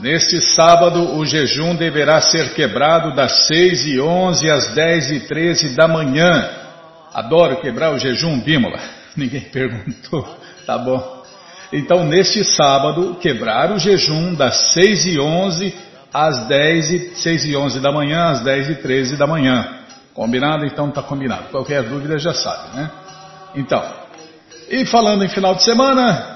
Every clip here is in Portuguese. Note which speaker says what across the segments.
Speaker 1: Neste sábado, o jejum deverá ser quebrado das 6 e 11 às 10 e 13 da manhã. Adoro quebrar o jejum, Bímola. Ninguém perguntou. Tá bom. Então, neste sábado, quebrar o jejum das 6 e 11 às 10 e, 6 e 11 da manhã, às 10 e 13 da manhã. Combinado? Então tá combinado. Qualquer dúvida já sabe, né? Então, e falando em final de semana,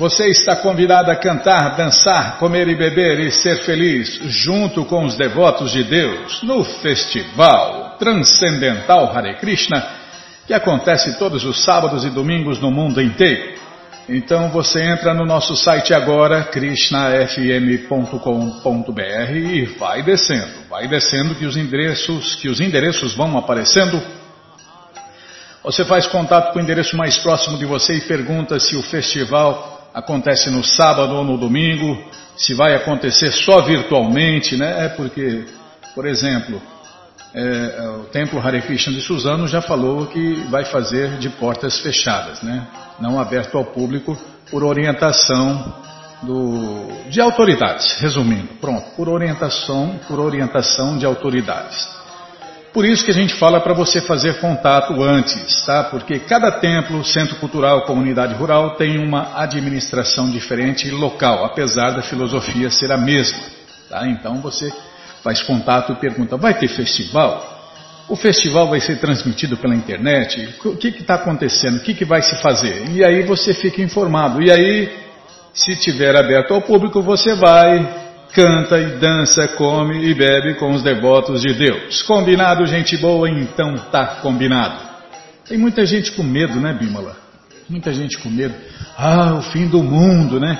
Speaker 1: você está convidado a cantar, dançar, comer e beber e ser feliz junto com os devotos de Deus no Festival Transcendental Hare Krishna, que acontece todos os sábados e domingos no mundo inteiro. Então você entra no nosso site agora, krishnafm.com.br e vai descendo, vai descendo que os endereços, que os endereços vão aparecendo. Você faz contato com o endereço mais próximo de você e pergunta se o festival acontece no sábado ou no domingo, se vai acontecer só virtualmente, né? É porque, por exemplo, é, é, o Templo Hare Krishna de Suzano já falou que vai fazer de portas fechadas, né? Não aberto ao público por orientação do, de autoridades, resumindo, pronto, por orientação, por orientação de autoridades. Por isso que a gente fala para você fazer contato antes, tá? Porque cada templo, centro cultural, comunidade rural tem uma administração diferente e local, apesar da filosofia ser a mesma, tá? Então você faz contato e pergunta: vai ter festival? O festival vai ser transmitido pela internet? O que está acontecendo? O que, que vai se fazer? E aí você fica informado. E aí, se tiver aberto ao público, você vai canta e dança, come e bebe com os devotos de Deus. Combinado, gente boa? Então tá combinado. Tem muita gente com medo, né, Bímola? Muita gente com medo. Ah, o fim do mundo, né?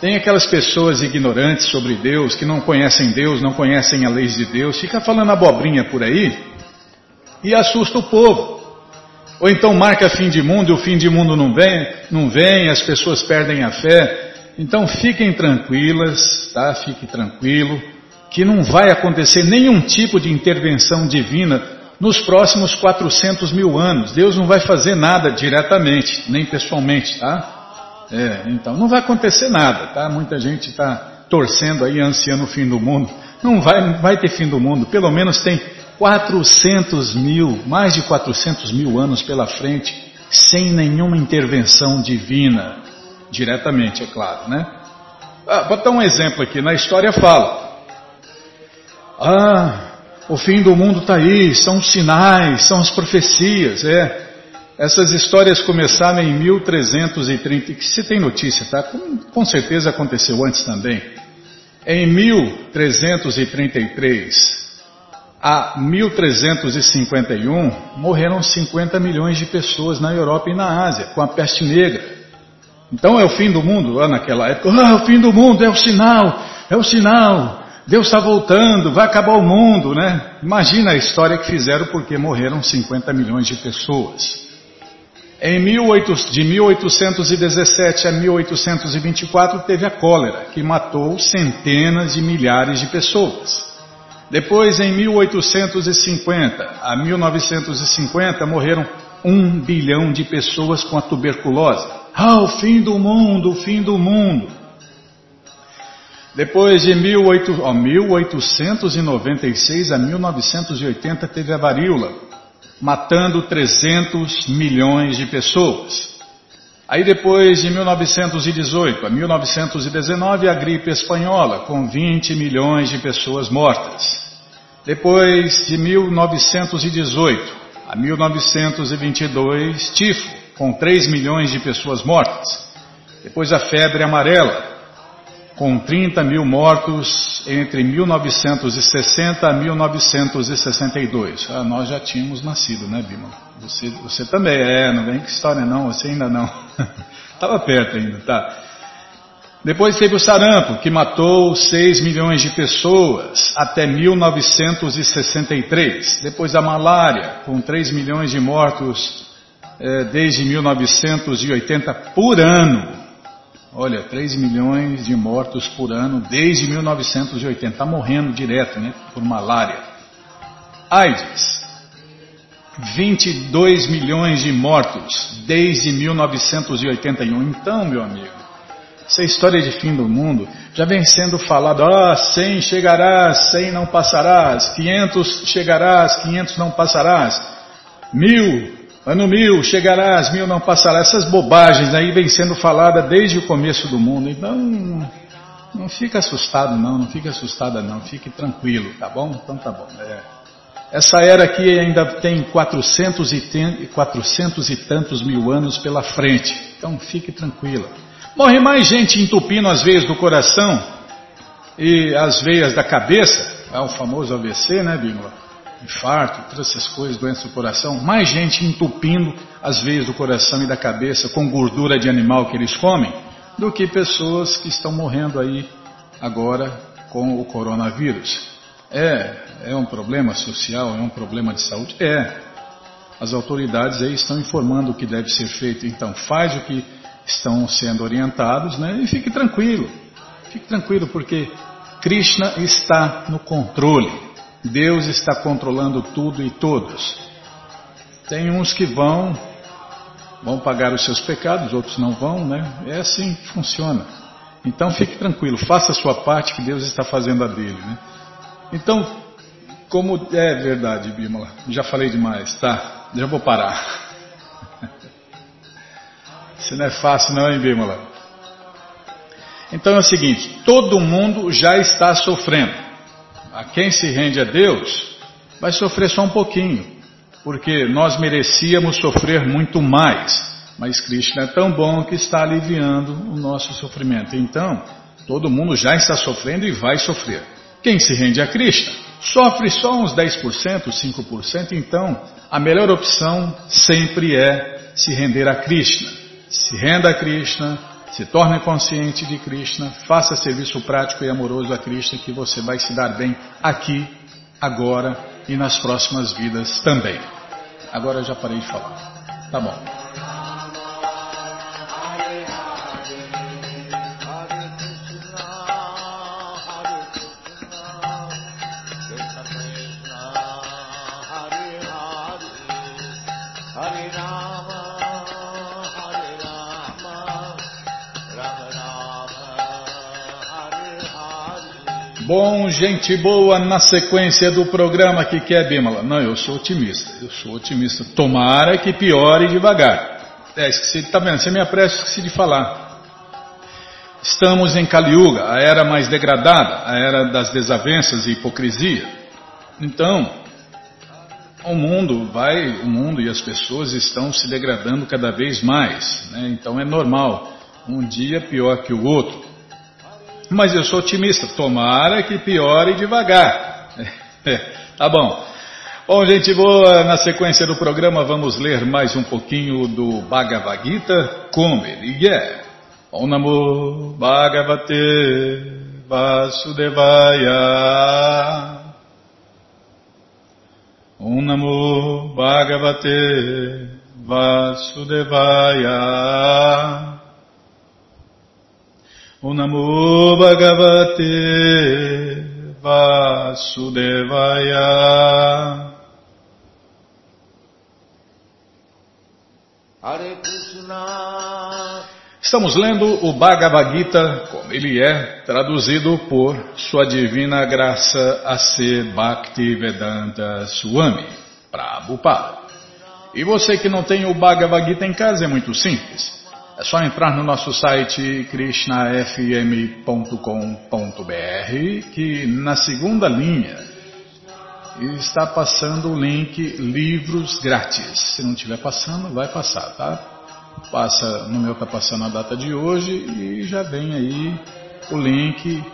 Speaker 1: Tem aquelas pessoas ignorantes sobre Deus, que não conhecem Deus, não conhecem a lei de Deus, fica falando abobrinha por aí e assusta o povo. Ou então marca fim de mundo e o fim de mundo não vem, não vem, as pessoas perdem a fé. Então fiquem tranquilas, tá? Fique tranquilo, que não vai acontecer nenhum tipo de intervenção divina nos próximos 400 mil anos. Deus não vai fazer nada diretamente, nem pessoalmente, tá? É, então não vai acontecer nada, tá? Muita gente está torcendo aí, ansiando o fim do mundo. Não vai, não vai ter fim do mundo. Pelo menos tem 400 mil, mais de 400 mil anos pela frente, sem nenhuma intervenção divina diretamente, é claro, né? Ah, vou dar um exemplo aqui, na história fala. Ah, o fim do mundo está aí, são sinais, são as profecias, é. Essas histórias começaram em 1330, que se tem notícia, tá? Com, com certeza aconteceu antes também. Em 1333 a 1351 morreram 50 milhões de pessoas na Europa e na Ásia com a peste negra. Então é o fim do mundo, lá naquela época. Ah, é o fim do mundo, é o sinal, é o sinal. Deus está voltando, vai acabar o mundo, né? Imagina a história que fizeram porque morreram 50 milhões de pessoas. Em 18, de 1817 a 1824 teve a cólera, que matou centenas de milhares de pessoas. Depois, em 1850 a 1950, morreram um bilhão de pessoas com a tuberculose. Ah, o fim do mundo, o fim do mundo. Depois de 18, oh, 1896 a 1980 teve a varíola, matando 300 milhões de pessoas. Aí depois de 1918 a 1919 a gripe espanhola, com 20 milhões de pessoas mortas. Depois de 1918 a 1922, tifo, com 3 milhões de pessoas mortas. Depois a febre amarela, com 30 mil mortos entre 1960 a 1962. Ah, nós já tínhamos nascido, né, Bima? Você, você também, é, não vem que história não, você ainda não. Estava perto ainda, tá? Depois teve o sarampo, que matou 6 milhões de pessoas até 1963. Depois a malária, com 3 milhões de mortos é, desde 1980 por ano. Olha, 3 milhões de mortos por ano desde 1980. Está morrendo direto, né? Por malária. AIDS. 22 milhões de mortos desde 1981. Então, meu amigo, Essa história de fim do mundo já vem sendo falado, ah, 100 chegarás, 100 não passarás, 500 chegarás, 500 não passarás, mil, ano mil chegarás, mil não passarás. Essas bobagens aí vem sendo falada desde o começo do mundo. Então, não fica assustado não, não fica assustada não, fique tranquilo, tá bom? Então tá bom. É. Essa era aqui ainda tem 400 e, tem, 400 e tantos mil anos pela frente, então fique tranquila. Morre mais gente entupindo as veias do coração e as veias da cabeça, é o famoso AVC, né, Bímola? Infarto, todas essas coisas, doença do coração. Mais gente entupindo as veias do coração e da cabeça com gordura de animal que eles comem do que pessoas que estão morrendo aí agora com o coronavírus. É, é um problema social, é um problema de saúde? É. As autoridades aí estão informando o que deve ser feito, então faz o que estão sendo orientados, né? E fique tranquilo, fique tranquilo, porque Krishna está no controle. Deus está controlando tudo e todos. Tem uns que vão, vão pagar os seus pecados, outros não vão, né? É assim que funciona. Então fique tranquilo, faça a sua parte que Deus está fazendo a dele, né? Então, como é verdade, Bímola, já falei demais, tá? Já vou parar. Isso não é fácil não, hein, Bímola? Então é o seguinte, todo mundo já está sofrendo. A quem se rende a Deus vai sofrer só um pouquinho, porque nós merecíamos sofrer muito mais. Mas Krishna é tão bom que está aliviando o nosso sofrimento. Então, todo mundo já está sofrendo e vai sofrer. Quem se rende a Krishna sofre só uns 10%, 5%, então a melhor opção sempre é se render a Krishna. Se renda a Krishna, se torne consciente de Krishna, faça serviço prático e amoroso a Krishna que você vai se dar bem aqui, agora e nas próximas vidas também. Agora eu já parei de falar. Tá bom. Bom, gente boa, na sequência do programa que quer Bimala. Não, eu sou otimista, eu sou otimista. Tomara que piore devagar. É, esqueci, tá vendo? Você me apressa, esqueci de falar. Estamos em Kaliuga, a era mais degradada, a era das desavenças e hipocrisia. Então, o mundo vai, o mundo e as pessoas estão se degradando cada vez mais. Né? Então é normal, um dia pior que o outro. Mas eu sou otimista, tomara que piore devagar. tá bom. Bom, gente boa, na sequência do programa vamos ler mais um pouquinho do Bhagavad Gita, como ele é. Om Namo Bhagavate Vasudevaya Om Namo Bhagavate Vasudevaya o Namo Bhagavate Vasudevaya. Hare Krishna. Estamos lendo o Bhagavad Gita, como ele é, traduzido por Sua Divina Graça A.C. Bhakti Vedanta Swami, Prabhupada. E você que não tem o Bhagavad Gita em casa é muito simples. É só entrar no nosso site krishnafm.com.br que na segunda linha está passando o link livros grátis. Se não estiver passando, vai passar, tá? Passa, no meu está passando a data de hoje e já vem aí o link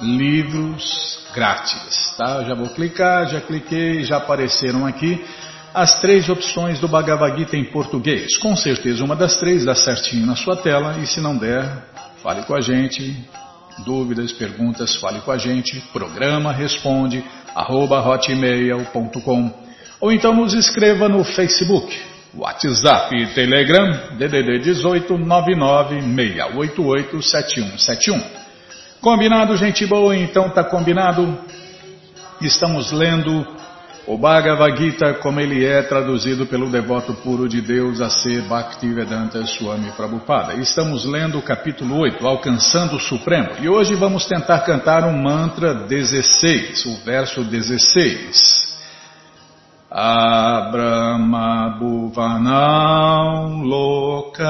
Speaker 1: livros grátis, tá? já vou clicar, já cliquei, já apareceram aqui as três opções do Bhagavad Gita em português. Com certeza uma das três dá certinho na sua tela e se não der, fale com a gente. Dúvidas, perguntas, fale com a gente. Programa responde arroba hotmail.com ou então nos escreva no Facebook, WhatsApp e Telegram DDD 18 7171. Combinado, gente boa? Então tá combinado. Estamos lendo o Bhagavad Gita como ele é traduzido pelo devoto puro de Deus a ser Bhaktivedanta Swami Prabhupada. Estamos lendo o capítulo 8, Alcançando o Supremo, e hoje vamos tentar cantar um mantra 16, o verso 16. Abrahma Bhuvanam Loka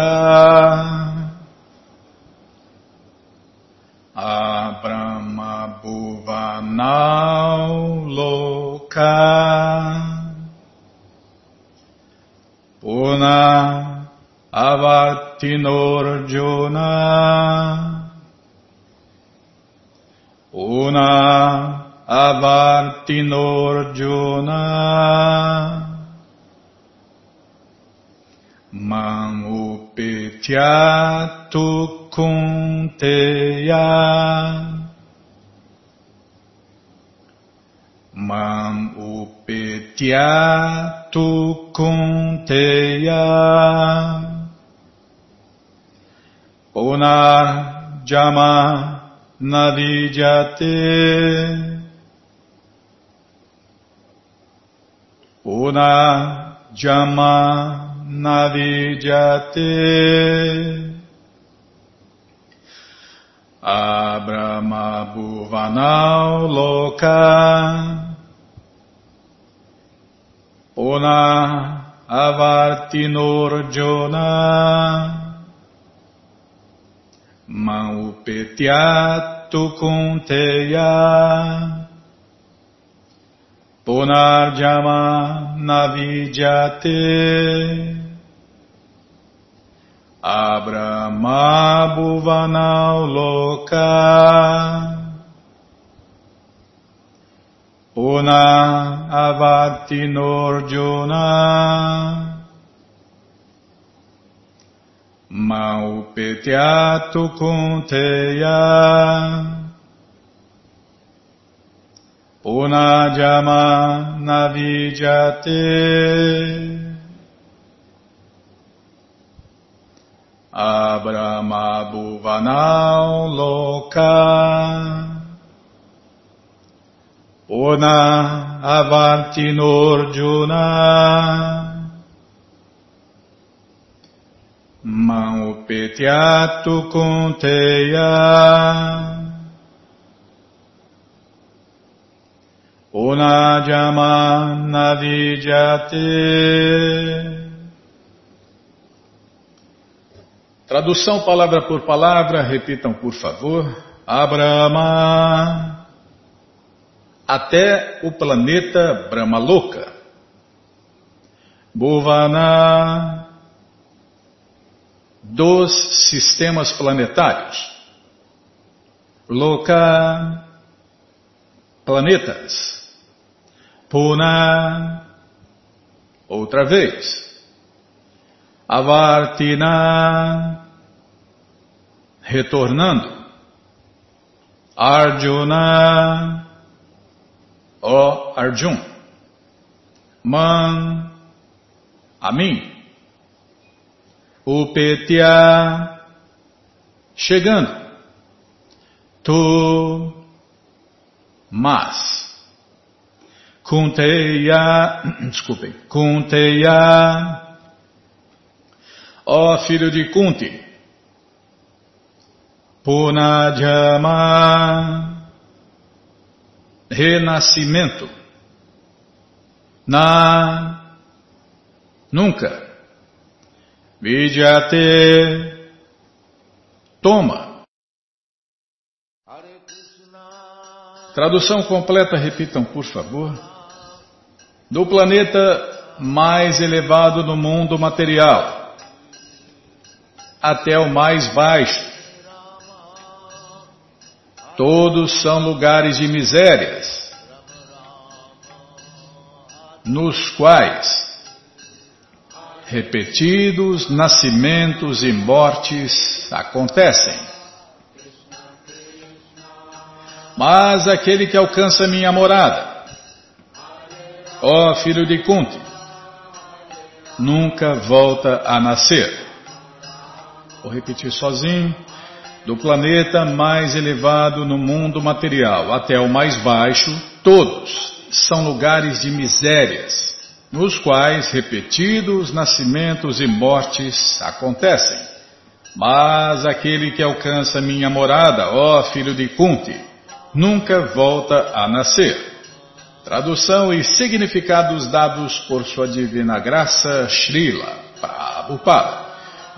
Speaker 1: Abrahma Bhuvanau Loka Puna Avartinorjuna Puna Avartinorjuna Mamupityatu kunteya Mam upityatu kunteya Punar jama navijate Punar jama navidyate Abrahma Bhuvanau Loka Puna Avartinurjona Maupetyatu Kunteya. Punarjama Navidyate Abrahma Bhuvanau Loka Puna Avatinurjuna Maupetyatu Kunteya. Punajama Navijate. Abrahma Bhuvanau Loka Puna Avantinurjuna Maupetyatu Kunteya Punajama Navijate Tradução palavra por palavra, repitam por favor. Abrahma até o planeta Brahmaloka. Bhuvana dos sistemas planetários. Loka planetas. Puna outra vez. Avartina retornando. Arjuna, ó Arjun. Man, a mim. Upetya, chegando. Tu, mas. Kunteya, desculpem, Kunteya, ó filho de Kunti. Punajama, renascimento. Na, nunca. Vidyate, toma. Tradução completa, repitam por favor. Do planeta mais elevado no mundo material até o mais baixo Todos são lugares de misérias, nos quais repetidos nascimentos e mortes acontecem. Mas aquele que alcança minha morada, ó filho de Kunti, nunca volta a nascer. Vou repetir sozinho do planeta mais elevado no mundo material até o mais baixo, todos são lugares de misérias, nos quais repetidos nascimentos e mortes acontecem. Mas aquele que alcança minha morada, ó filho de Kunti, nunca volta a nascer. Tradução e significados dados por sua divina graça, Srila Prabhupada.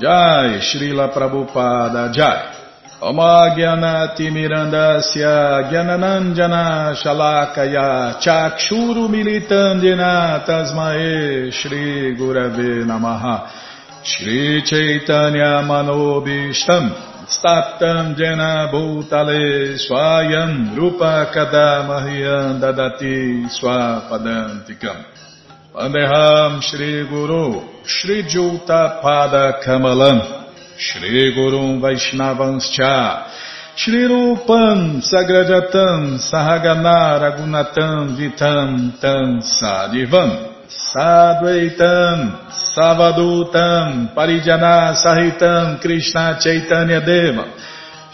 Speaker 1: Jai, Srila Prabhupada Jai. Gyananandjana Shalakaya Chakshuru Militandina Tasmae Shri Gurave Namaha. Shri Chaitanya Manobishtam Statam Jena Bhutale Swayam Rupa Kadamahyam Dadati Swapadantikam. Vandeham Shri Gurum Vaishnavanscha Shri Rupam Sagrajatam Sahagana Ragunatam Vitam Tam Sadivam Sadvaitam, Savadutam, Parijana Sahitam, Krishna Chaitanya Deva,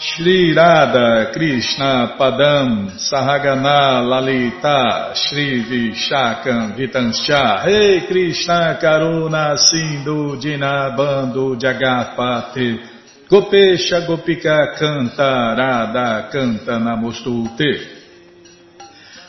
Speaker 1: Shri Radha Krishna Padam, Sahagana Lalita, Shri Vishakam Vitanscha, Rei hey Krishna Karuna Sindhu Dinabando Jagatpate, Gopesha Gopika Canta, Radha Canta Namostute,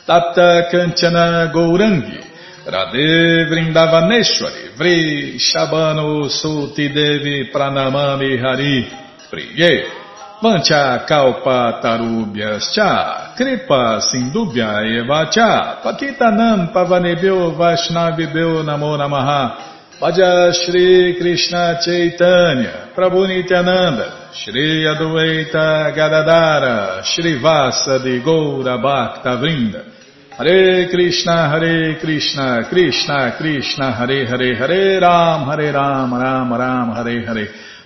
Speaker 1: Tata Kanchana Gourangi, Radhe Vrindavaneshwari. Vri Shabano Suti Devi Pranamami Hari. Priye Vancha Kalpa Tarubhyas Cha Kripa Sindubhya Eva Cha Pakitanam Pavanebhyo Vaishnavibhyo Namo Namaha Bhaja Shri Krishna Chaitanya Prabhu Nityananda Shri Adwaita Gadadara Shri Vasa de Goura Bhakta Vrinda Hare Krishna, Hare Krishna, Krishna Krishna, Hare Hare, Hare Ram, Hare Ram, Ram Ram, Hare Hare.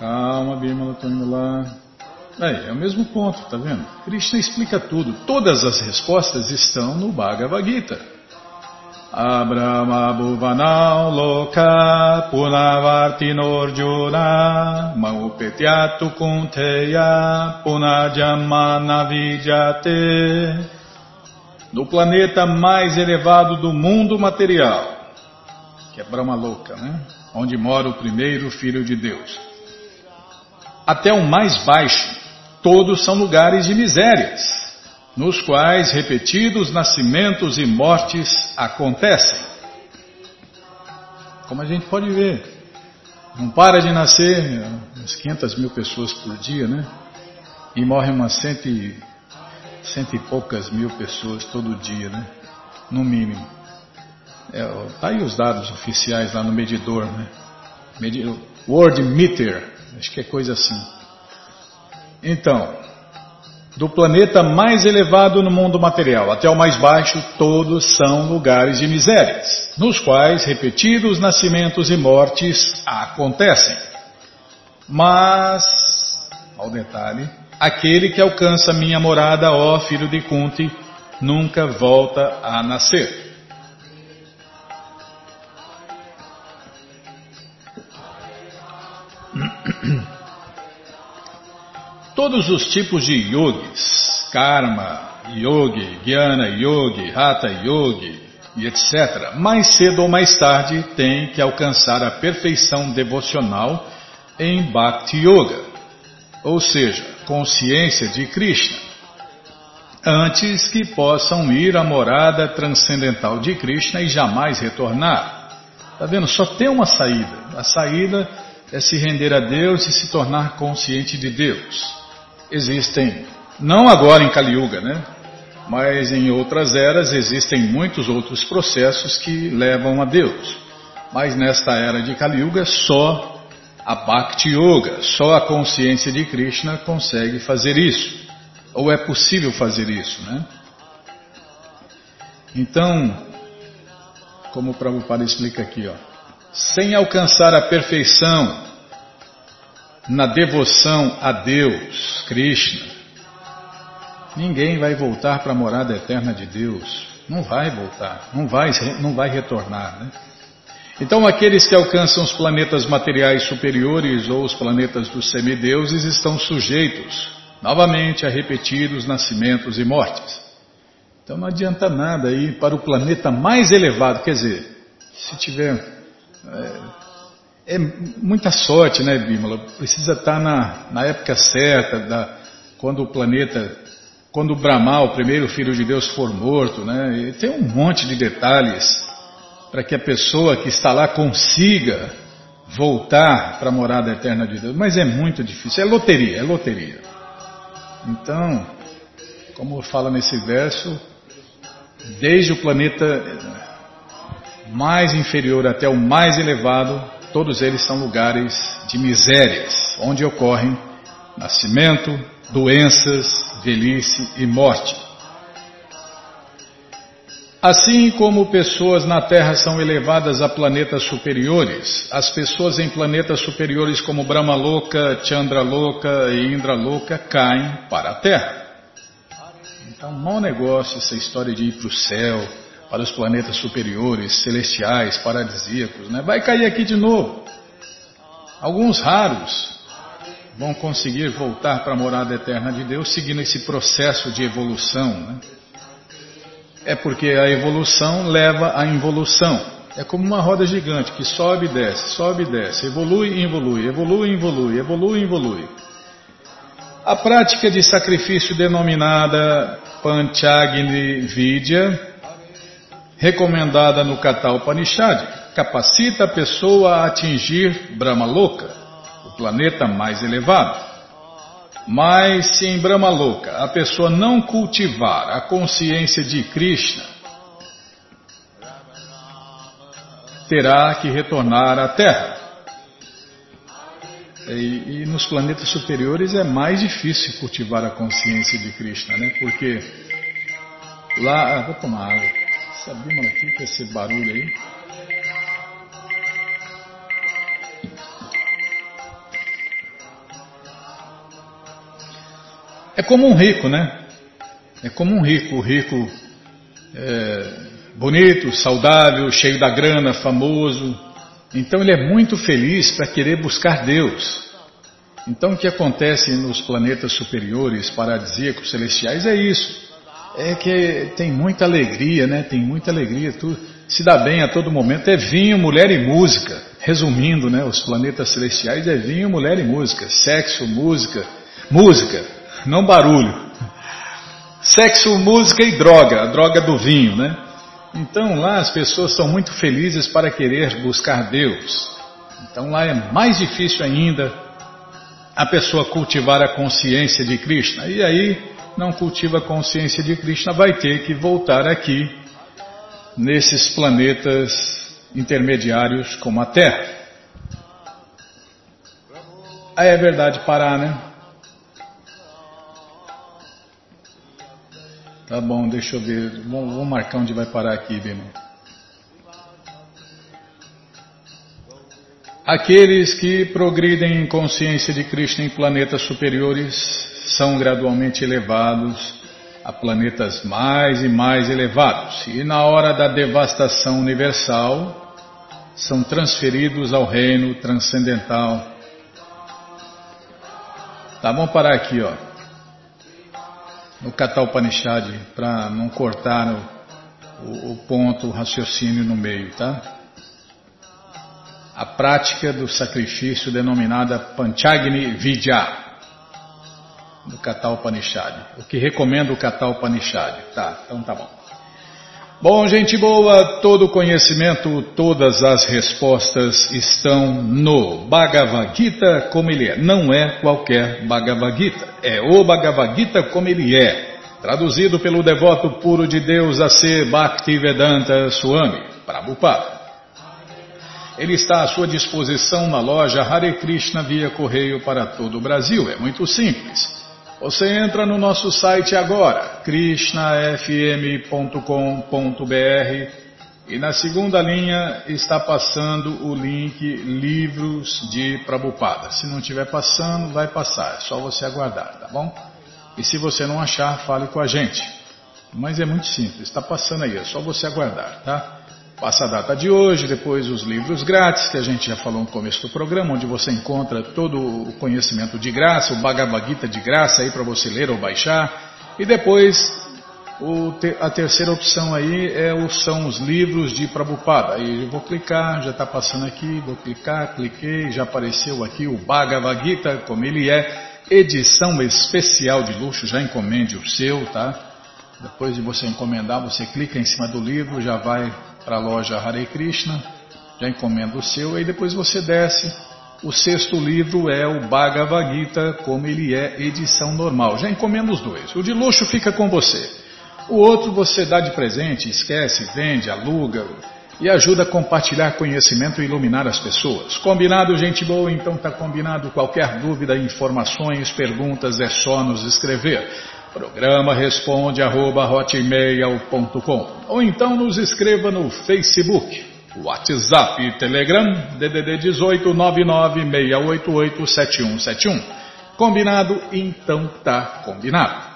Speaker 1: Calma, Bimala, estou indo lá. Aí, é o mesmo ponto, tá vendo? Krishna explica tudo. Todas as respostas estão no Bhagavad Gita. Abrahma Bhuvanau Loka Punavartinorjuna Maupetyatu Kunteya Punajamana Vidyate No planeta mais elevado do mundo material, que é Brahma Loka, né? onde mora o primeiro filho de Deus, até o mais baixo, todos são lugares de misérias nos quais repetidos nascimentos e mortes acontecem. Como a gente pode ver, não para de nascer umas 500 mil pessoas por dia, né? E morrem umas cento e, cento e poucas mil pessoas todo dia, né? No mínimo. É, tá aí os dados oficiais lá no medidor, né? World Meter, acho que é coisa assim. Então, do planeta mais elevado no mundo material até o mais baixo, todos são lugares de misérias, nos quais repetidos nascimentos e mortes acontecem. Mas, ao detalhe, aquele que alcança minha morada, ó filho de Kunti, nunca volta a nascer. Todos os tipos de yogis, karma, yogi, jnana yogi, hatha yogi e etc., mais cedo ou mais tarde têm que alcançar a perfeição devocional em Bhakti Yoga, ou seja, consciência de Krishna, antes que possam ir à morada transcendental de Krishna e jamais retornar. Está vendo? Só tem uma saída. A saída é se render a Deus e se tornar consciente de Deus existem, não agora em Kali Yuga, né? Mas em outras eras existem muitos outros processos que levam a Deus. Mas nesta era de Kali Yuga, só a Bhakti Yoga, só a consciência de Krishna consegue fazer isso. ou é possível fazer isso, né? Então, como o Prabhupada explica aqui, ó, sem alcançar a perfeição na devoção a Deus, Krishna, ninguém vai voltar para a morada eterna de Deus. Não vai voltar, não vai, não vai retornar, né? Então, aqueles que alcançam os planetas materiais superiores ou os planetas dos semideuses estão sujeitos, novamente, a repetidos nascimentos e mortes. Então, não adianta nada ir para o planeta mais elevado, quer dizer, se tiver. É, é muita sorte, né, Bímola? Precisa estar na, na época certa, da, quando o planeta. Quando o Brahma, o primeiro filho de Deus, for morto, né? E tem um monte de detalhes para que a pessoa que está lá consiga voltar para a morada eterna de Deus. Mas é muito difícil, é loteria, é loteria. Então, como fala nesse verso, desde o planeta mais inferior até o mais elevado, todos eles são lugares de misérias, onde ocorrem nascimento, doenças, velhice e morte. Assim como pessoas na Terra são elevadas a planetas superiores, as pessoas em planetas superiores como Brahmaloka, Chandraloka e Indraloka caem para a Terra. Então, mau negócio essa história de ir para o céu, para os planetas superiores, celestiais, paradisíacos, né? Vai cair aqui de novo. Alguns raros vão conseguir voltar para a morada eterna de Deus seguindo esse processo de evolução, né? É porque a evolução leva à involução. É como uma roda gigante que sobe e desce, sobe e desce, evolui e evolui, evolui e evolui, evolui e evolui. A prática de sacrifício denominada Panchagni Vidya, recomendada no Kata Upanishad, capacita a pessoa a atingir Brahmaloka, o planeta mais elevado. Mas se em Brahmaloka a pessoa não cultivar a consciência de Krishna, terá que retornar à Terra. E, e, nos planetas superiores é mais difícil cultivar a consciência de Krishna, né? Porque lá. Ah, vou tomar água. Sabia, aqui com esse barulho aí. É como um rico, né? É como um rico, o rico é, bonito, saudável, cheio da grana, famoso. Então ele é muito feliz para querer buscar Deus. Então o que acontece nos planetas superiores, paradisíacos, celestiais é isso. É que tem muita alegria, né? Tem muita alegria, tu se dá bem a todo momento. É vinho, mulher e música. Resumindo, né? Os planetas celestiais é vinho, mulher e música. Sexo, música, música não barulho. Sexo, música e droga, a droga do vinho, né? Então lá as pessoas são muito felizes para querer buscar Deus. Então lá é mais difícil ainda a pessoa cultivar a consciência de Krishna. E aí não cultiva a consciência de Krishna, vai ter que voltar aqui nesses planetas intermediários como a Terra. Aí é verdade parar, né? Tá bom, deixa eu ver. Vamos, marcar onde vai parar aqui, Bima. Aqueles que progridem em consciência de Cristo em planetas superiores são gradualmente elevados a planetas mais e mais elevados. E na hora da devastação universal, são transferidos ao reino transcendental. Tá, vamos parar aqui, ó no Kata Upanishad, para não cortar o, o, ponto, o raciocínio no meio, tá? A prática do sacrifício denominada Panchagni Vidya, do Kata Upanishad. O que recomenda o Kata Upanishad, tá? Então tá bom. Bom, gente boa, todo conhecimento, todas as respostas estão no Bhagavad Gita como ele é. Não é qualquer Bhagavad Gita, é o Bhagavad Gita como ele é. Traduzido pelo devoto puro de Deus a ser Bhaktivedanta Swami, Prabhupada. Ele está à sua disposição na loja Hare Krishna via correio para todo o Brasil. É muito simples. Você entra no nosso site agora, krishnafm.com.br e na segunda linha está passando o link Livros de Prabupada. Se não estiver passando, vai passar, é só você aguardar, tá bom? E se você não achar, fale com a gente. Mas é muito simples, está passando aí, é só você aguardar, tá? Passa a data de hoje, depois os livros grátis, que a gente já falou no começo do programa, onde você encontra todo o conhecimento de graça, o Bhagavad Gita de graça aí para você ler ou baixar. E depois, te, a terceira opção aí é o, são os livros de Prabhupada. Aí eu vou clicar, já está passando aqui, vou clicar, cliquei, já apareceu aqui o Bhagavad Gita, como ele é, edição especial de luxo, já encomende o seu, tá? Depois de você encomendar, você clica em cima do livro, já vai para a loja Hare Krishna, já encomenda o seu, e depois você desce. O sexto livro é o Bhagavad Gita, como ele é edição normal. Já encomenda os dois. O de luxo fica com você. O outro você dá de presente, esquece, vende, aluga e ajuda a compartilhar conhecimento e iluminar as pessoas. Combinado, gente boa? Então tá combinado. Qualquer dúvida, informações, perguntas, é só nos escrever. Programa responde arroba hotmail.com ou então nos escreva no Facebook, WhatsApp e Telegram DDD 18 996887171. Combinado? Então tá combinado.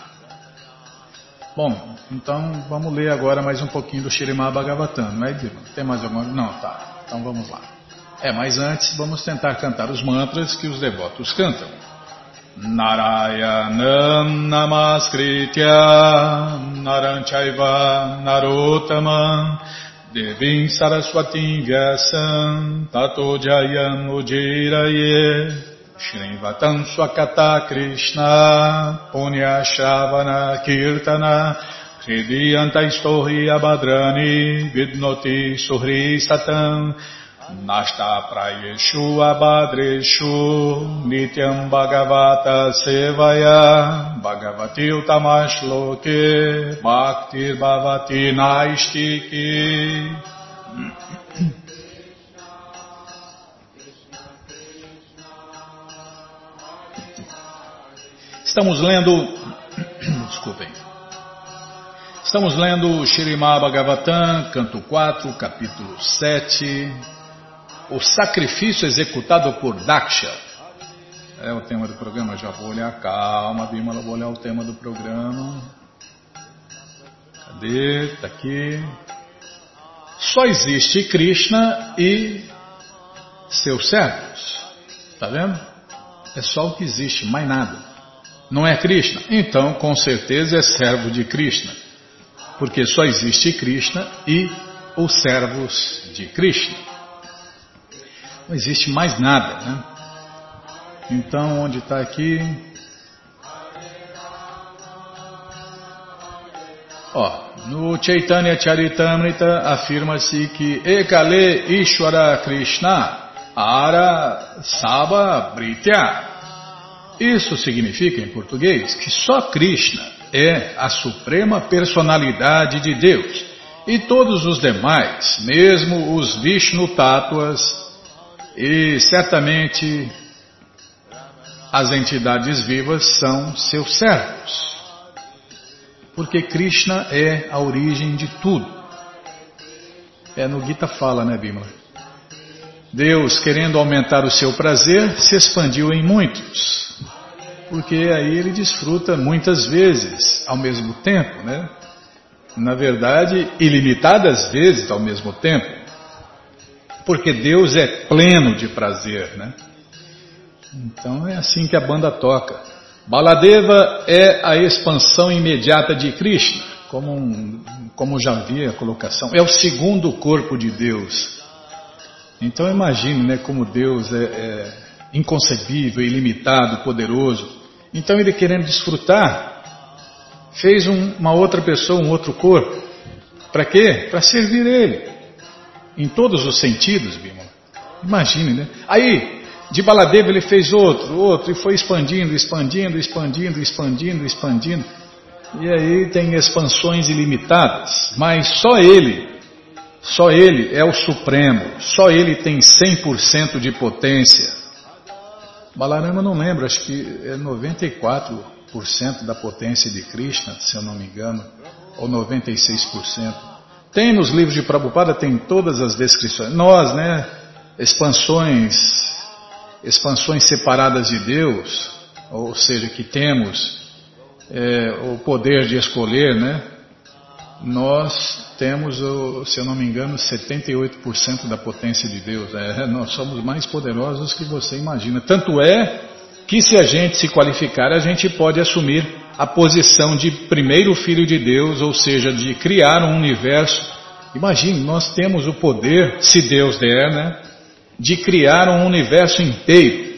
Speaker 1: Bom, então vamos ler agora mais um pouquinho do Shirimá Bhagavatam, não é, Dima? Tem mais alguma? Não, tá. Então vamos lá. É, mas antes vamos tentar cantar os mantras que os devotos cantam. Narayanam Namaskritya Naranchaiva Narotamam Devim Saraswatim Vyasam Tato Jayam Ujiraye Shrivatam Swakata Krishna Punya Shavana Kirtana Hridiyanta Istorhi Abhadrani Vidnoti Suhri Satam Nasta prayeshu abadreshu nityam bhagavata sevaya. Bhagavati utamashloke bhaktir bhavati naistiki. Estamos lendo, desculpem, estamos lendo Shirimá Bhagavatam, canto 4, capítulo 7, o sacrifício executado por Daksha. É o tema do programa, já vou olhar, calma, Bimala, vou olhar o tema do programa. Cadê? Está aqui. Só existe Krishna e seus servos. Está vendo? É só o que existe, mais nada. Não é Krishna? Então, com certeza é servo de Krishna. Porque só existe Krishna e os servos de Krishna. Não existe mais nada, né? Então, onde está aqui? Ó, no Chaitanya Charitamrita afirma-se que Ekale Ishwara Krishna Ara Saba Britya. Isso significa, em português, que só Krishna é a suprema personalidade de Deus e todos os demais, mesmo os Vishnu Tattvas, e certamente as entidades vivas são seus servos. Porque Krishna é a origem de tudo. É no Gita fala, né, Bimala? Deus, querendo aumentar o seu prazer, se expandiu em muitos. Porque aí ele desfruta muitas vezes ao mesmo tempo, né? Na verdade, ilimitadas vezes ao mesmo tempo porque Deus é pleno de prazer, né? Então é assim que a banda toca. Baladeva é a expansão imediata de Krishna, como, um, como já vi a colocação, é o segundo corpo de Deus. Então imagine né, como Deus é, é inconcebível, ilimitado, poderoso. Então ele querendo desfrutar, fez um, uma outra pessoa, um outro corpo. Para quê? Para servir ele. Em todos os sentidos, Bimala. Imagine, né? Aí, de Baladeva ele fez outro, outro, e foi expandindo, expandindo, expandindo, expandindo, expandindo. E aí tem expansões ilimitadas. Mas só ele, só ele é o Supremo, só ele tem 100% de potência. Balarama não lembro, acho que é 94 98% da potência de Krishna, se eu não me engano, ou 96%. Tem nos livros de Prabhupada, tem todas as descrições. Nós, né, expansões, expansões separadas de Deus, ou seja, que temos é, o poder de escolher, né? Nós temos, se eu não me engano, 78% da potência de Deus. É, nós somos mais poderosos que você imagina. Tanto é que se a gente se qualificar, a gente pode assumir a posição de primeiro filho de Deus, ou seja, de criar um universo. Imagine, nós temos o poder, se Deus der, né, de criar um universo inteiro.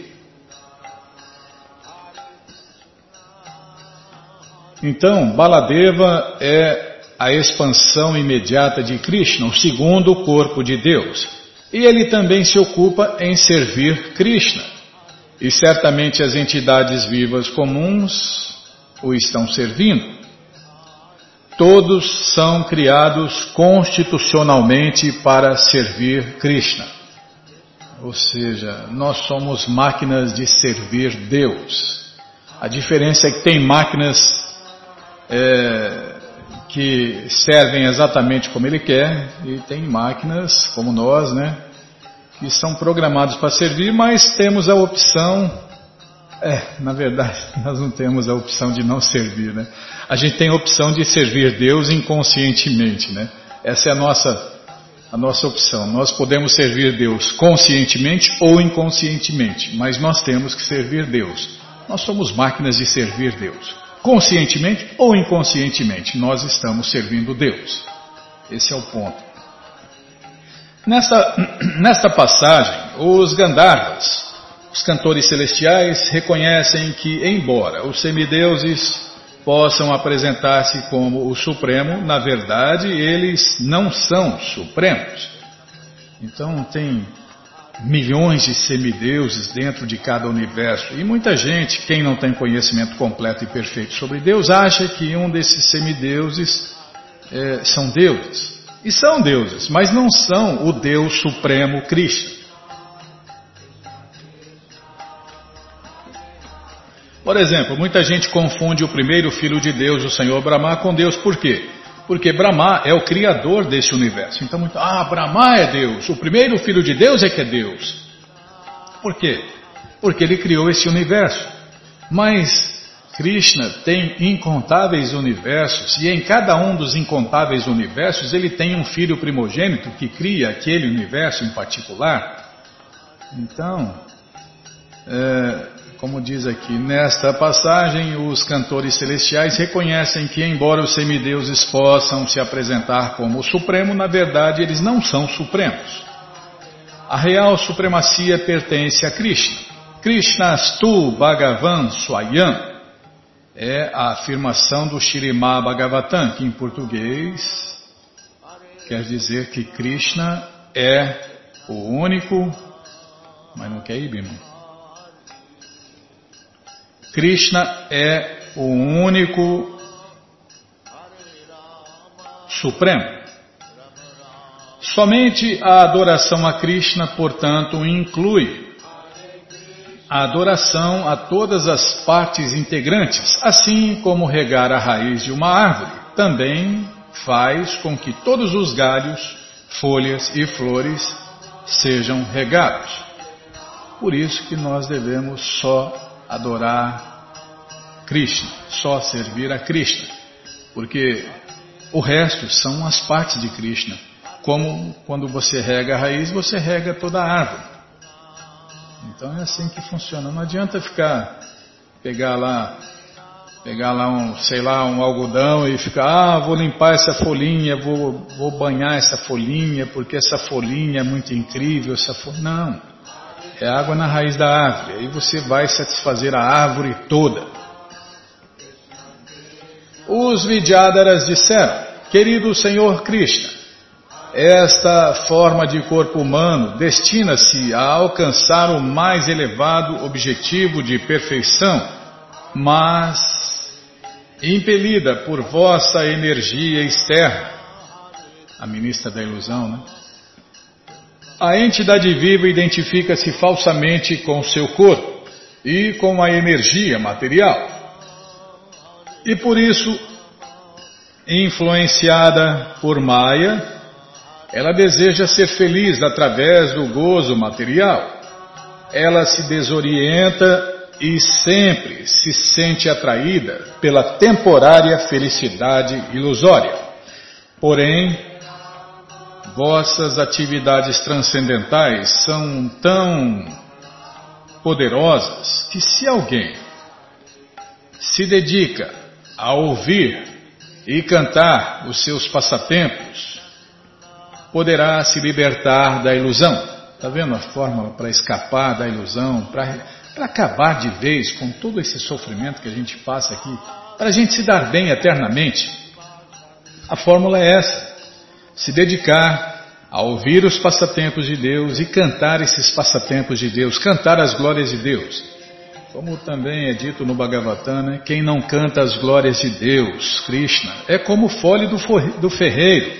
Speaker 1: Então, Baladeva é a expansão imediata de Krishna, o segundo corpo de Deus. E ele também se ocupa em servir Krishna. E certamente as entidades vivas comuns o estão servindo. Todos são criados constitucionalmente para servir Krishna. Ou seja, nós somos máquinas de servir Deus. A diferença é que tem máquinas é, que servem exatamente como ele quer e tem máquinas como nós, né, que são programados para servir, mas temos a opção, é, na verdade, nós não temos a opção de não servir, né? A gente tem a opção de servir Deus inconscientemente, né? Essa é a nossa a nossa opção. Nós podemos servir Deus conscientemente ou inconscientemente, mas nós temos que servir Deus. Nós somos máquinas de servir Deus conscientemente ou inconscientemente, nós estamos servindo Deus. Esse é o ponto. Nesta, nesta passagem, os Gandharvas, os cantores celestiais, reconhecem que, embora os semideuses possam apresentar-se como o Supremo, na verdade eles não são supremos. Então tem milhões de semideuses dentro de cada universo. E muita gente, quem não tem conhecimento completo e perfeito sobre Deus, acha que um desses semideuses é, são deuses. E são deuses, mas não são o Deus Supremo Cristo. Por exemplo, muita gente confunde o primeiro filho de Deus, o Senhor Brahma, com Deus. Por quê? Porque Brahma é o criador desse universo. Então, muito, ah, Brahma é Deus. O primeiro filho de Deus é que é Deus. Por quê? Porque ele criou esse universo. Mas Krishna tem incontáveis universos e em cada um dos incontáveis universos ele tem um filho primogênito que cria aquele universo em particular. Então, é, como diz aqui, nesta passagem, os cantores celestiais reconhecem que, embora os semideuses possam se apresentar como o Supremo, na verdade eles não são supremos. A real supremacia pertence a Krishna. Krishnastu Bhagavan Swayam é a afirmação do Shirimá Bhagavatam, que em português quer dizer que Krishna é o único, mas não quer ir, irmão? Krishna é o único supremo. Somente a adoração a Krishna, portanto, inclui a adoração a todas as partes integrantes, assim como regar a raiz de uma árvore, também faz com que todos os galhos, folhas e flores sejam regados. Por isso que nós devemos só adorar Krishna, só servir a Krishna, porque o resto são as partes de Krishna. Como quando você rega a raiz, você rega toda a árvore. Então é assim que funciona. Não adianta ficar pegar lá pegar lá um, sei lá, um algodão e ficar, ah, vou limpar essa folhinha, vou, vou banhar essa folhinha, porque essa folhinha é muito incrível, essa folhinha. Não. É água na raiz da árvore. Aí você vai satisfazer a árvore toda. Os Vidyadaras disseram, querido Senhor Krishna, esta forma de corpo humano destina-se a alcançar o mais elevado objetivo de perfeição, mas impelida por vossa energia externa, a ministra da ilusão, né? A entidade viva identifica-se falsamente com seu corpo e com a energia material. E por isso, influenciada por Maya, ela deseja ser feliz através do gozo material. Ela se desorienta e sempre se sente atraída pela temporária felicidade ilusória. Porém, vossas atividades transcendentais são tão poderosas que se alguém se dedica a ouvir e cantar os seus passatempos, poderá se libertar da ilusão. Está vendo a fórmula para escapar da ilusão, para acabar de vez com todo esse sofrimento que a gente passa aqui, para a gente se dar bem eternamente? A fórmula é essa: se dedicar a ouvir os passatempos de Deus e cantar esses passatempos de Deus, cantar as glórias de Deus. Como também é dito no Bhagavatam, né? quem não canta as glórias de Deus, Krishna, é como o fole do, ferreiro.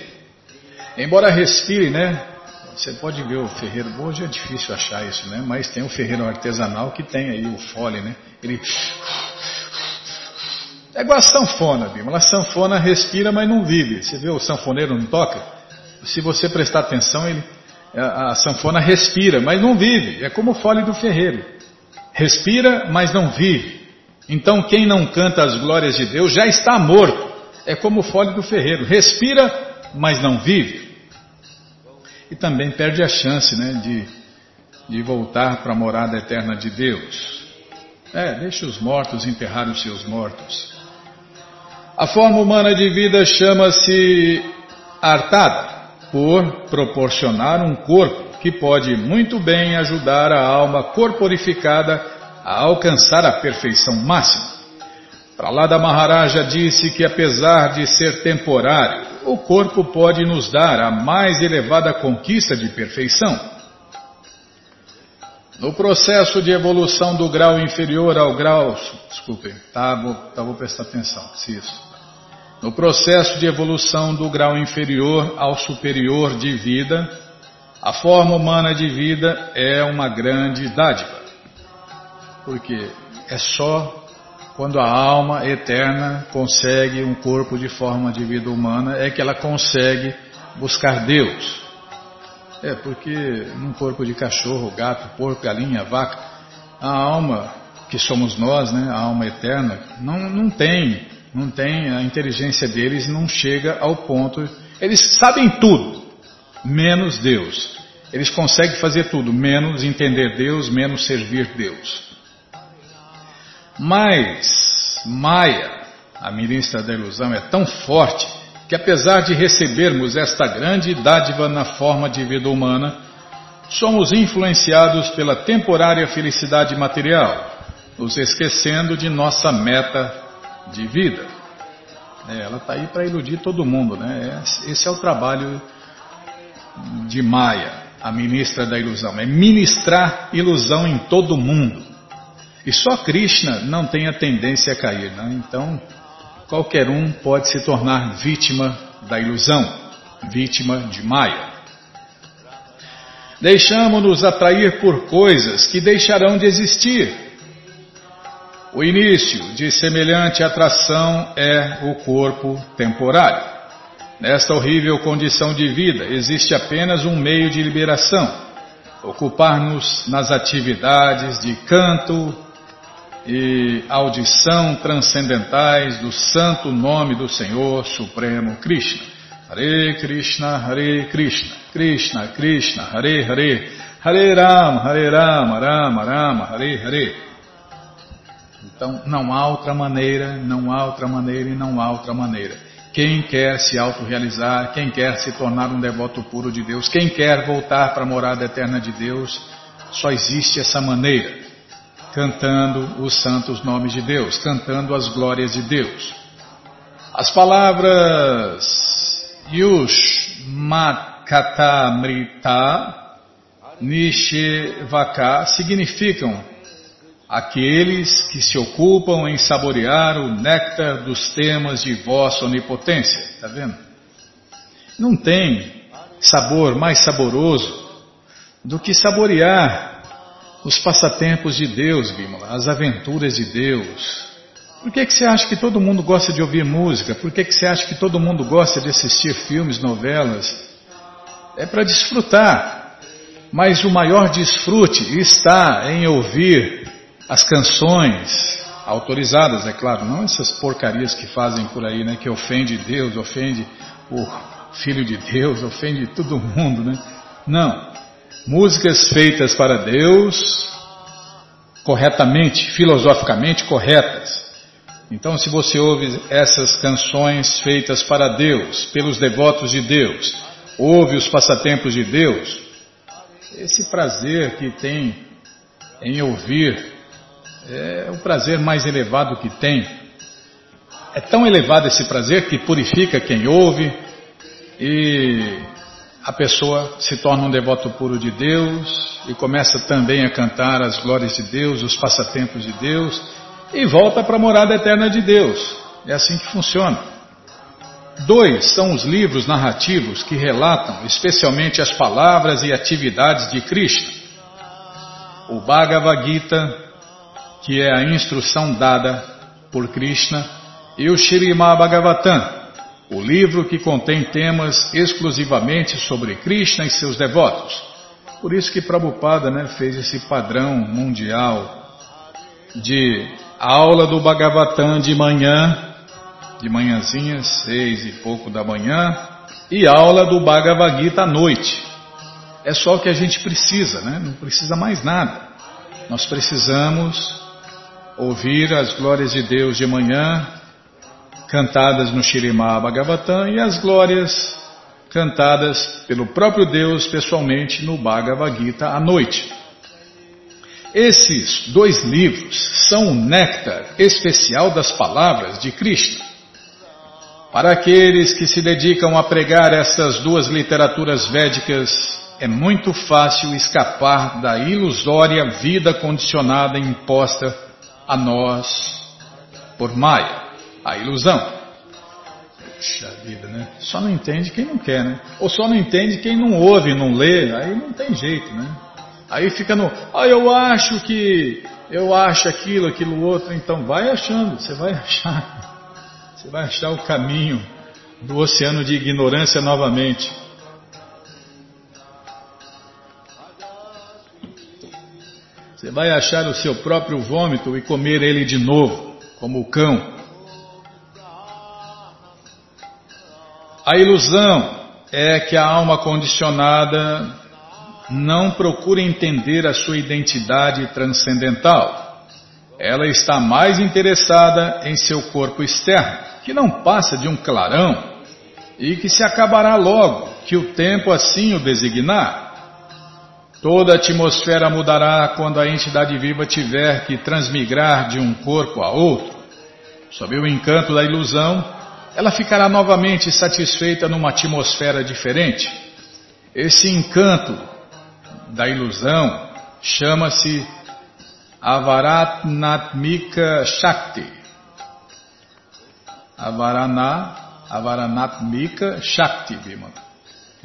Speaker 1: Embora respire, né? Você pode ver o ferreiro, hoje é difícil achar isso, né? Mas tem o ferreiro artesanal que tem aí o fole, né? Ele. É igual a sanfona, Bima. A sanfona respira, mas não vive. Você vê o sanfoneiro não toca? Se você prestar atenção, ele, a, a sanfona respira, mas não vive. É como o fole do ferreiro. Respira, mas não vive. Então quem não canta as glórias de Deus já está morto. É como o fole do ferreiro. Respira, mas não vive e também perde a chance né, de, de voltar para a morada eterna de Deus. É, deixe os mortos enterrar os seus mortos. A forma humana de vida chama-se artada, por proporcionar um corpo que pode muito bem ajudar a alma corporificada a alcançar a perfeição máxima. Pralada Maharaja disse que apesar de ser temporário, o corpo pode nos dar a mais elevada conquista de perfeição. No processo de evolução do grau inferior ao grau. Desculpe, tá, vou, tá, vou prestar atenção. Isso. No processo de evolução do grau inferior ao superior de vida, a forma humana de vida é uma grande dádiva. Porque é só quando a alma eterna consegue um corpo de forma de vida humana, é que ela consegue buscar Deus. É, porque num corpo de cachorro, gato, porco, galinha, vaca, a alma que somos nós, né, a alma eterna, não, não tem, não tem, a inteligência deles não chega ao ponto, eles sabem tudo, menos Deus. Eles conseguem fazer tudo, menos entender Deus, menos servir Deus. Mas Maia, a ministra da ilusão, é tão forte que, apesar de recebermos esta grande dádiva na forma de vida humana, somos influenciados pela temporária felicidade material, nos esquecendo de nossa meta de vida. É, ela está aí para iludir todo mundo, né? Esse é o trabalho de Maia, a ministra da ilusão, é ministrar ilusão em todo mundo. E só Krishna não tem a tendência a cair, né? então qualquer um pode se tornar vítima da ilusão, vítima de Maya. Deixamos-nos atrair por coisas que deixarão de existir. O início de semelhante atração é o corpo temporário. Nesta horrível condição de vida existe apenas um meio de liberação: ocupar-nos nas atividades de canto, e audição transcendentais do santo nome do Senhor Supremo Krishna. Hare Krishna, Hare Krishna, Krishna Krishna, Hare Hare, Hare Rama, Hare Rama, Rama Rama, Hare Hare. Então, não há outra maneira, não há outra maneira e não há outra maneira. Quem quer se autorrealizar, quem quer se tornar um devoto puro de Deus, quem quer voltar para a morada eterna de Deus, só existe essa maneira cantando os santos nomes de Deus, cantando as glórias de Deus. As palavras Yush Makatamrita Nishevaka significam aqueles que se ocupam em saborear o néctar dos temas de vossa onipotência. Está vendo? Não tem sabor mais saboroso do que saborear os passatempos de Deus, Bimala, as aventuras de Deus. Por que, que você acha que todo mundo gosta de ouvir música? Por que, que você acha que todo mundo gosta de assistir filmes, novelas? É para desfrutar. Mas o maior desfrute está em ouvir as canções autorizadas, é claro, não essas porcarias que fazem por aí, né, que ofende Deus, ofende o Filho de Deus, ofende todo mundo, né? Não. Músicas feitas para Deus, corretamente, filosoficamente corretas. Então, se você ouve essas canções feitas para Deus, pelos devotos de Deus, ouve os passatempos de Deus, esse prazer que tem em ouvir é o prazer mais elevado que tem. É tão elevado esse prazer que purifica quem ouve e a pessoa se torna um devoto puro de Deus e começa também a cantar as glórias de Deus, os passatempos de Deus e volta para a morada eterna de Deus. É assim que funciona. Dois são os livros narrativos que relatam especialmente as palavras e atividades de Krishna. O Bhagavad Gita, que é a instrução dada por Krishna, e o Srimad Bhagavatam, o livro que contém temas exclusivamente sobre Krishna e seus devotos. Por isso que Prabhupada né, fez esse padrão mundial de aula do Bhagavatam de manhã, de manhãzinha, seis e pouco da manhã, e aula do Bhagavad Gita à noite. É só o que a gente precisa, né? Não precisa mais nada. Nós precisamos ouvir as glórias de Deus de manhã, cantadas no Shirimá Bhagavatam, e as glórias cantadas pelo próprio Deus pessoalmente no Bhagavad Gita à noite. Esses dois livros são o néctar especial das palavras de Cristo. Para aqueles que se dedicam a pregar essas duas literaturas védicas, é muito fácil escapar da ilusória vida condicionada imposta a nós por Maya, a ilusão. Puxa vida, né? Só não entende quem não quer, né? Ou só não entende quem não ouve, não lê, aí não tem jeito, né? Aí fica no, ah, eu acho que, eu acho aquilo, aquilo outro, então vai achando, você vai achar, você vai achar o caminho do oceano de ignorância novamente. Você vai achar o seu próprio vômito e comer ele de novo, como o cão. A ilusão é que a alma condicionada não procura entender a sua identidade transcendental. Ela está mais interessada em seu corpo externo, que não passa de um clarão e que se acabará logo, que o tempo assim o designar. Toda a atmosfera mudará quando a entidade viva tiver que transmigrar de um corpo a outro. Sob o encanto da ilusão, ela ficará novamente satisfeita numa atmosfera diferente. Esse encanto da ilusão chama-se Avaratnatmika Shakti. Avarana, Avaranatmika Shakti, Bima.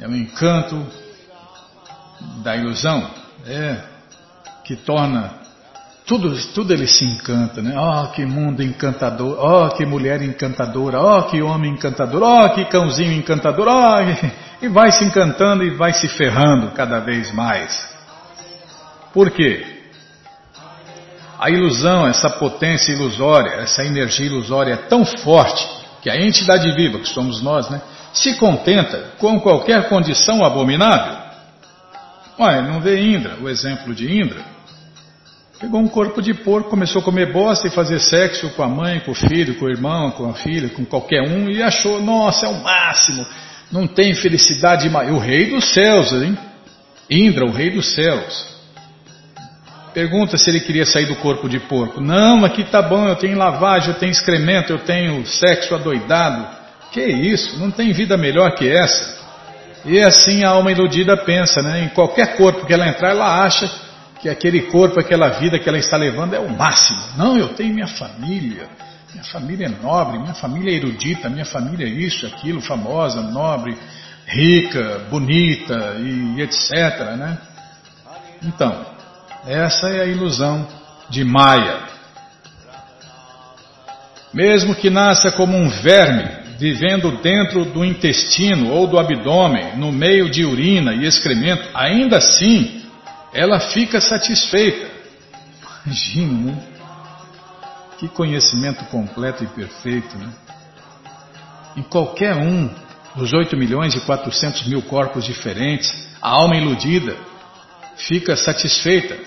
Speaker 1: É um encanto da ilusão, é, que torna tudo, tudo ele se encanta, né? Oh, que mundo encantador, oh, que mulher encantadora, oh, que homem encantador, oh, que cãozinho encantador, oh, e vai se encantando e vai se ferrando cada vez mais. Por quê? A ilusão, essa potência ilusória, essa energia ilusória é tão forte que a entidade viva, que somos nós, né, se contenta com qualquer condição abominável. Olha, não vê Indra, o exemplo de Indra. Pegou um corpo de porco, começou a comer bosta e fazer sexo com a mãe, com o filho, com o irmão, com a filha, com qualquer um e achou, nossa, é o máximo. Não tem felicidade maior. O rei dos céus, hein? Indra, o rei dos céus. Pergunta se ele queria sair do corpo de porco. Não, aqui tá bom, eu tenho lavagem, eu tenho excremento, eu tenho sexo adoidado. Que isso? Não tem vida melhor que essa. E assim a alma iludida pensa, né? Em qualquer corpo que ela entrar, ela acha que aquele corpo, aquela vida que ela está levando é o máximo. Não, eu tenho minha família, minha família é nobre, minha família é erudita, minha família é isso, aquilo, famosa, nobre, rica, bonita e etc. Né? Então, essa é a ilusão de Maya. mesmo que nasça como um verme, vivendo dentro do intestino ou do abdômen, no meio de urina e excremento, ainda assim ela fica satisfeita. Imagina, né? Que conhecimento completo e perfeito, né? Em qualquer um dos 8 milhões e 400 mil corpos diferentes, a alma iludida fica satisfeita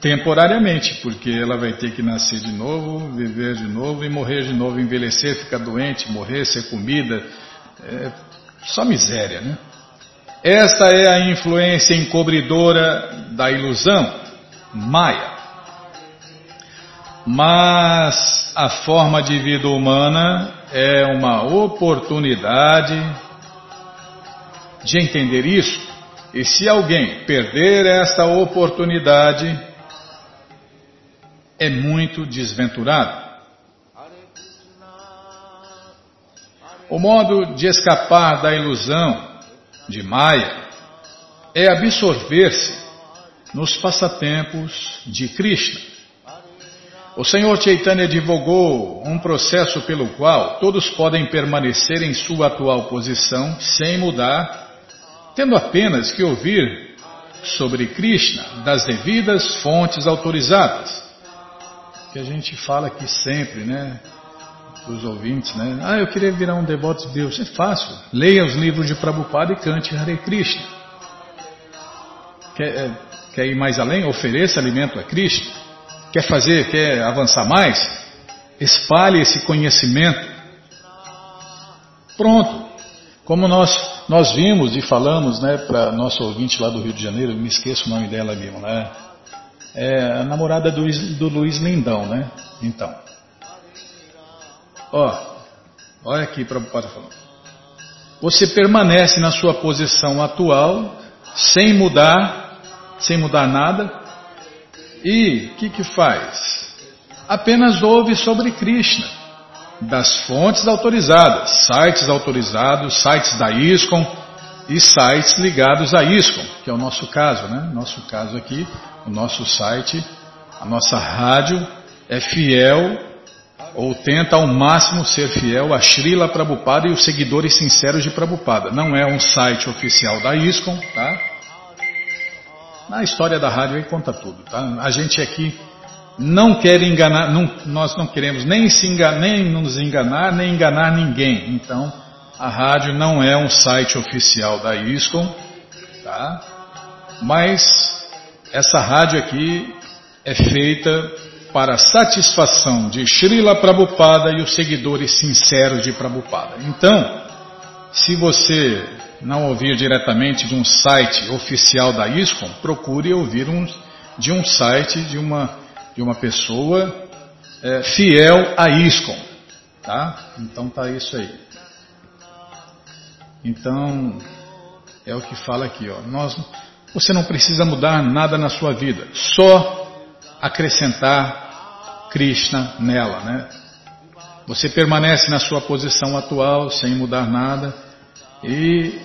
Speaker 1: temporariamente, porque ela vai ter que nascer de novo, viver de novo e morrer de novo, envelhecer, ficar doente, morrer, ser comida. É só miséria, né? Esta é a influência encobridora da ilusão, Maya. Mas a forma de vida humana é uma oportunidade de entender isso. E se alguém perder esta oportunidade, é muito desventurado. O modo de escapar da ilusão de Maya é absorver-se nos passatempos de Krishna. O Senhor Chaitanya divulgou um processo pelo qual todos podem permanecer em sua atual posição sem mudar, tendo apenas que ouvir sobre Krishna das devidas fontes autorizadas. Que a gente fala aqui sempre, né? Os ouvintes, né? Ah, eu queria virar um devoto de Deus. É fácil. Leia os livros de Prabhupada e cante Hare Krishna. Quer, é, quer ir mais além? Ofereça alimento a Krishna. Quer fazer, quer avançar mais? Espalhe esse conhecimento. Pronto. Como nós, nós vimos e falamos né, para nosso ouvinte lá do Rio de Janeiro, me esqueço o nome dela ali, né? É a namorada do, do Luiz Lindão, né? Então. Ó, olha aqui para o falando. Você permanece na sua posição atual, sem mudar, sem mudar nada, e o que, que faz? Apenas ouve sobre Krishna, das fontes autorizadas, sites autorizados, sites da ISKCON e sites ligados à ISKCON, que é o nosso caso, né? Nosso caso aqui, o nosso site, a nossa rádio é fiel ou tenta ao máximo ser fiel a Srila Prabhupada e os seguidores sinceros de Prabhupada. Não é um site oficial da ISKCON, tá? Na história da rádio aí conta tudo, tá? A gente aqui não quer enganar, não, nós não queremos nem, se enganar, nem nos enganar, nem enganar ninguém. Então, a rádio não é um site oficial da ISCOM, tá? Mas essa rádio aqui é feita para satisfação de Srila Prabhupada e os seguidores sinceros de Prabhupada. Então, se você não ouvir diretamente de um site oficial da ISCOM, procure ouvir um, de um site de uma, de uma pessoa é, fiel à ISCOM. Tá? Então tá isso aí. Então, é o que fala aqui. Ó. Nós, você não precisa mudar nada na sua vida, só acrescentar Krishna nela. Né? Você permanece na sua posição atual, sem mudar nada, e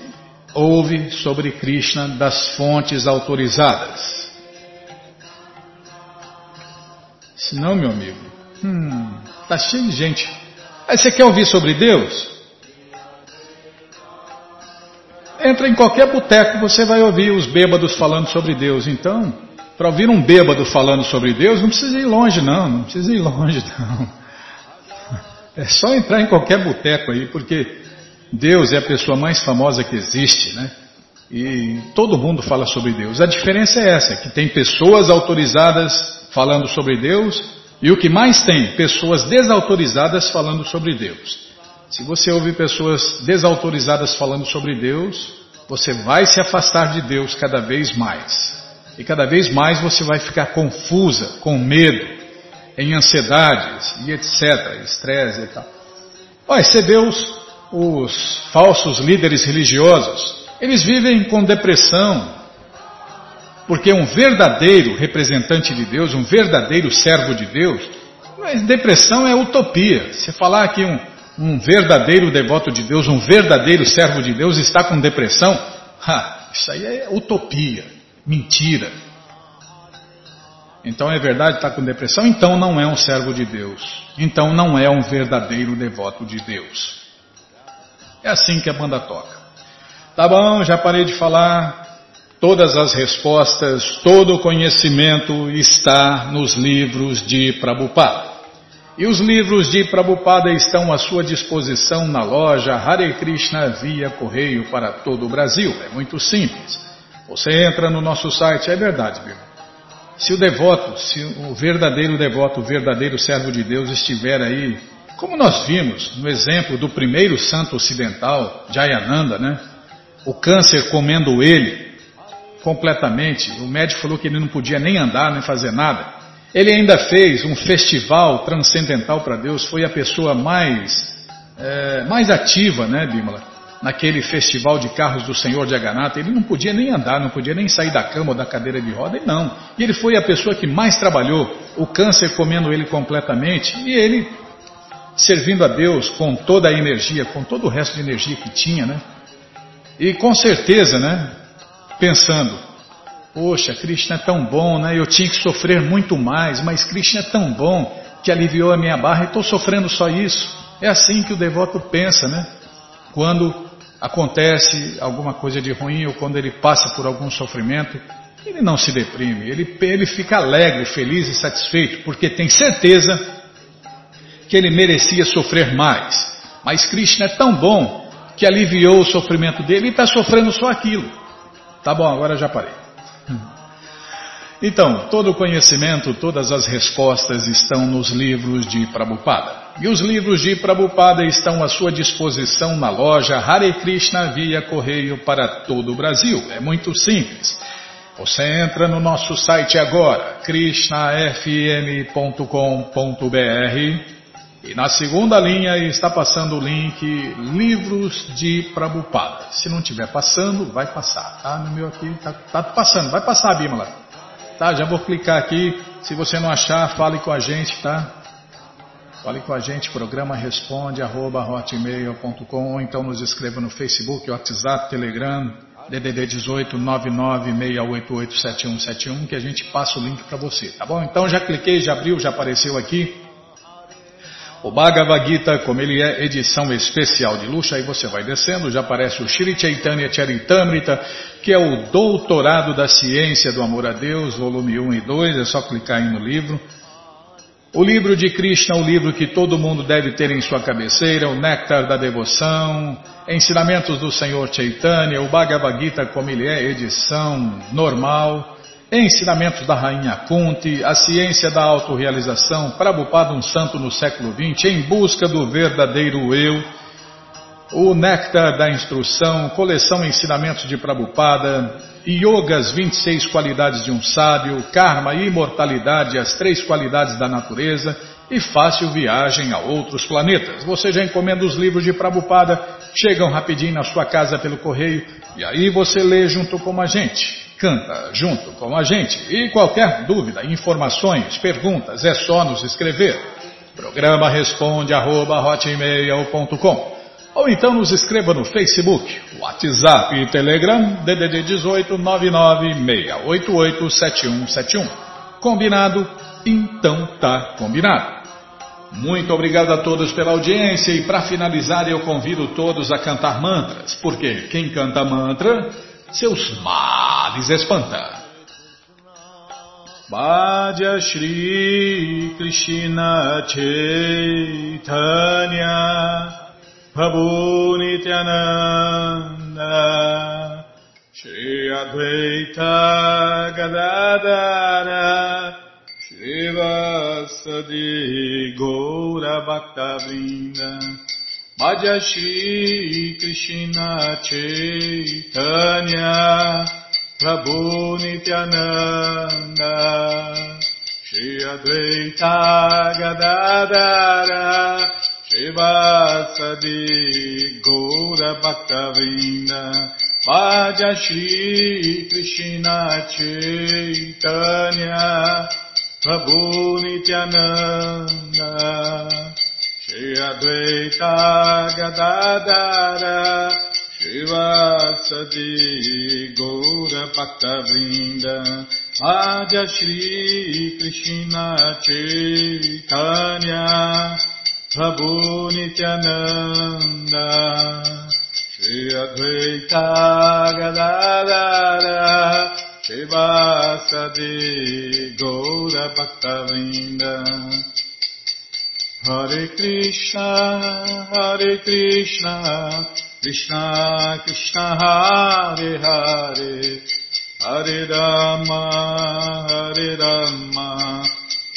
Speaker 1: ouve sobre Krishna das fontes autorizadas. Se não, meu amigo, hum, tá cheio de gente. Aí você quer ouvir sobre Deus? Entra em qualquer boteco, você vai ouvir os bêbados falando sobre Deus. Então, para ouvir um bêbado falando sobre Deus, não precisa ir longe, não. Não precisa ir longe, não. É só entrar em qualquer boteco aí, porque Deus é a pessoa mais famosa que existe, né? E todo mundo fala sobre Deus. A diferença é essa, que tem pessoas autorizadas falando sobre Deus e o que mais tem, pessoas desautorizadas falando sobre Deus. Se você ouvir pessoas desautorizadas falando sobre Deus, você vai se afastar de Deus cada vez mais. E cada vez mais você vai ficar confusa, com medo, em ansiedades e etc, estresse e tal. Olha, você Deus os falsos líderes religiosos, eles vivem com depressão, porque um verdadeiro representante de Deus, um verdadeiro servo de Deus, mas depressão é utopia. Se falar que um, um verdadeiro devoto de Deus, um verdadeiro servo de Deus está com depressão, ha, isso aí é utopia, mentira. Então é verdade, está com depressão, então não é um servo de Deus. Então não é um verdadeiro devoto de Deus. É assim que a banda toca. Tá bom, já parei de falar. Todas as respostas, todo o conhecimento está nos livros de Prabhupada. E os livros de Prabhupada estão à sua disposição na loja Hare Krishna via correio para todo o Brasil. É muito simples. Você entra no nosso site, é verdade, viu? Se o devoto, se o verdadeiro devoto, o verdadeiro servo de Deus estiver aí, como nós vimos no exemplo do primeiro santo ocidental, Jayananda, né? O câncer comendo ele completamente. O médico falou que ele não podia nem andar, nem fazer nada. Ele ainda fez um festival transcendental para Deus, foi a pessoa mais, é, mais ativa, né, Bímola? Naquele festival de carros do Senhor de Aganata, ele não podia nem andar, não podia nem sair da cama ou da cadeira de roda, e não. E ele foi a pessoa que mais trabalhou, o câncer comendo ele completamente, e ele servindo a Deus com toda a energia, com todo o resto de energia que tinha, né? E com certeza, né? Pensando, poxa, Krishna é tão bom, né? Eu tinha que sofrer muito mais, mas Krishna é tão bom que aliviou a minha barra e estou sofrendo só isso. É assim que o devoto pensa, né? Quando acontece alguma coisa de ruim ou quando ele passa por algum sofrimento, ele não se deprime, ele, ele fica alegre, feliz e satisfeito, porque tem certeza que ele merecia sofrer mais. Mas Krishna é tão bom que aliviou o sofrimento dele e está sofrendo só aquilo. Tá bom, agora já parei. Então, todo o conhecimento, todas as respostas estão nos livros de Prabhupada. E os livros de Prabhupada estão à sua disposição na loja Hare Krishna via correio para todo o Brasil. É muito simples. Você entra no nosso site agora, krishnafm.com.br e na segunda linha está passando o link Livros de Prabhupada. Se não estiver passando, vai passar, tá? No meu aqui está tá passando, vai passar, Bimala. Tá, já vou clicar aqui. Se você não achar, fale com a gente, tá? Fale com a gente, programa responde arroba hotmail.com ou então nos escreva no Facebook, WhatsApp, Telegram, DDD 18 996887171 que a gente passa o link para você, tá bom? Então já cliquei, já abriu, já apareceu aqui. O Bhagavad Gita, como ele é edição especial de luxo, aí você vai descendo, já aparece o Shri Chaitanya Charitamrita, que é o Doutorado da Ciência do Amor a Deus, volume 1 e 2, é só clicar aí no livro. O livro de Krishna, o livro que todo mundo deve ter em sua cabeceira, o Néctar da Devoção, Ensinamentos do Senhor Chaitanya, o Bhagavad Gita, como ele é, edição normal, Ensinamentos da Rainha Kunti, a ciência da autorrealização, Prabhupada um santo no século XX, em busca do verdadeiro eu, o Néctar da Instrução, coleção Ensinamentos de Prabhupada, Yogas, 26 qualidades de um sábio, Karma, Imortalidade, as três qualidades da natureza e Fácil Viagem a outros planetas. Você já encomenda os livros de Prabhupada, chegam rapidinho na sua casa pelo correio e aí você lê junto com a gente canta junto com a gente. E qualquer dúvida, informações, perguntas, é só nos escrever. Programa responde arroba, ou então nos escreva no Facebook, WhatsApp e Telegram DDD 18 996887171. Combinado? Então tá combinado. Muito obrigado a todos pela audiência e para finalizar eu convido todos a cantar mantras, porque quem canta mantra seus males espanta. Bhaja Shri Krishna Chaitanya Prabhu Nityananda Shri Advaita Gadadara Shri Gaura Bhakta Vrinda Bhaja Shri Krishna Chaitanya Prabhu Nityananda Shri Advaita Gadadara Shivasadi Gaura Bhaktavina Bhaja Shri Krishna Chaitanya Prabhu Nityananda Shri Advaita Gadadara Shivasadi Gaura Bhakta Vrinda Adya Shri Krishna Chaitanya Prabhu Nityananda Shri Advaita Gadadara Shivasadi Gaura Bhaktavinda Hare Krishna Hare Krishna Krishna Krishna Hare Hare. Hare Rama, Hare Rama,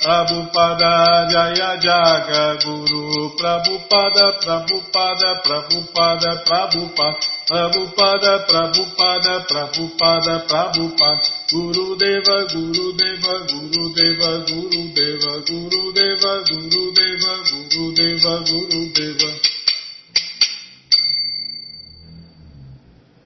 Speaker 1: Prabhupada Jaya Jaga Guru Prabhupada Prabhupada Prabhupada Prabhupada Prabhupada Prabhupada Prabhupada Prabhupada Guru Deva Guru Deva Guru Deva Guru Deva Guru Deva Guru Deva Guru Deva Guru Deva